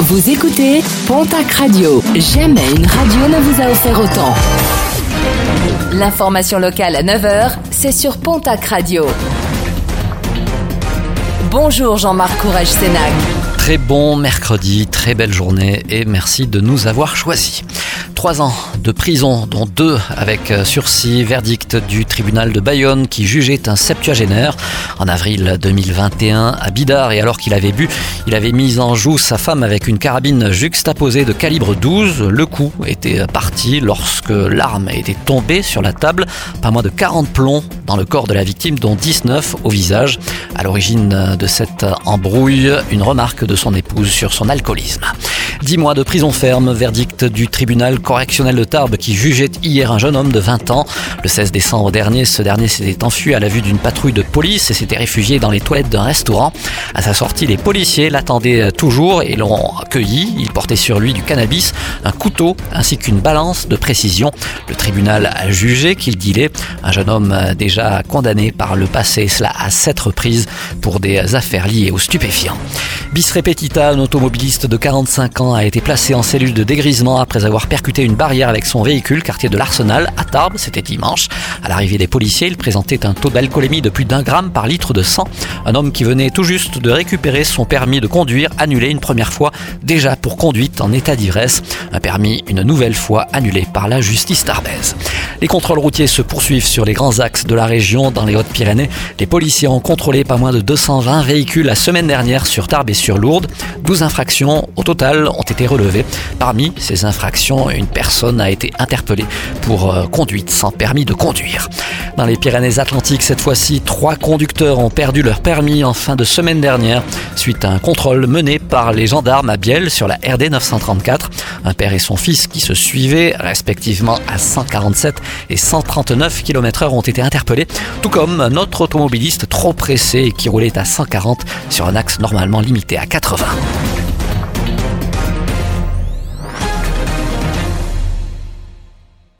Vous écoutez Pontac Radio. Jamais une radio ne vous a offert autant. L'information locale à 9h, c'est sur Pontac Radio. Bonjour Jean-Marc Courage Sénac. Très bon mercredi, très belle journée et merci de nous avoir choisis. Trois ans de prison, dont deux avec euh, sursis, verdict du tribunal de Bayonne qui jugeait un septuagénaire en avril 2021 à Bidart et alors qu'il avait bu, il avait mis en joue sa femme avec une carabine juxtaposée de calibre 12. Le coup était parti lorsque l'arme était tombée sur la table, pas moins de 40 plombs dans le corps de la victime, dont 19 au visage. À l'origine de cette embrouille, une remarque de son épouse sur son alcoolisme. 10 mois de prison ferme, verdict du tribunal correctionnel de Tarbes qui jugeait hier un jeune homme de 20 ans. Le 16 décembre dernier, ce dernier s'était enfui à la vue d'une patrouille de police et s'était réfugié dans les toilettes d'un restaurant. À sa sortie, les policiers l'attendaient toujours et l'ont accueilli. Il portait sur lui du cannabis, un couteau ainsi qu'une balance de précision. Le tribunal a jugé qu'il dealait un jeune homme déjà condamné par le passé, cela à sept reprises pour des affaires liées aux stupéfiants. Bis repetita, un automobiliste de 45 ans a été placé en cellule de dégrisement après avoir percuté une barrière avec son véhicule, quartier de l'Arsenal, à Tarbes, c'était dimanche. À l'arrivée des policiers, il présentait un taux d'alcoolémie de plus d'un gramme par litre de sang. Un homme qui venait tout juste de récupérer son permis de conduire, annulé une première fois, déjà pour conduite en état d'ivresse. Un permis une nouvelle fois annulé par la justice tarbaise. Les contrôles routiers se poursuivent sur les grands axes de la région dans les Hautes-Pyrénées. Les policiers ont contrôlé pas moins de 220 véhicules la semaine dernière sur Tarbes et sur Lourdes. 12 infractions au total ont été relevées. Parmi ces infractions, une personne a été interpellée pour euh, conduite sans permis de conduire. Dans les Pyrénées-Atlantiques, cette fois-ci, trois conducteurs ont perdu leur permis en fin de semaine dernière suite à un contrôle mené par les gendarmes à Biel sur la RD 934. Un père et son fils qui se suivaient respectivement à 147 et 139 km/h ont été interpellés, tout comme un autre automobiliste trop pressé qui roulait à 140 sur un axe normalement limité à 80.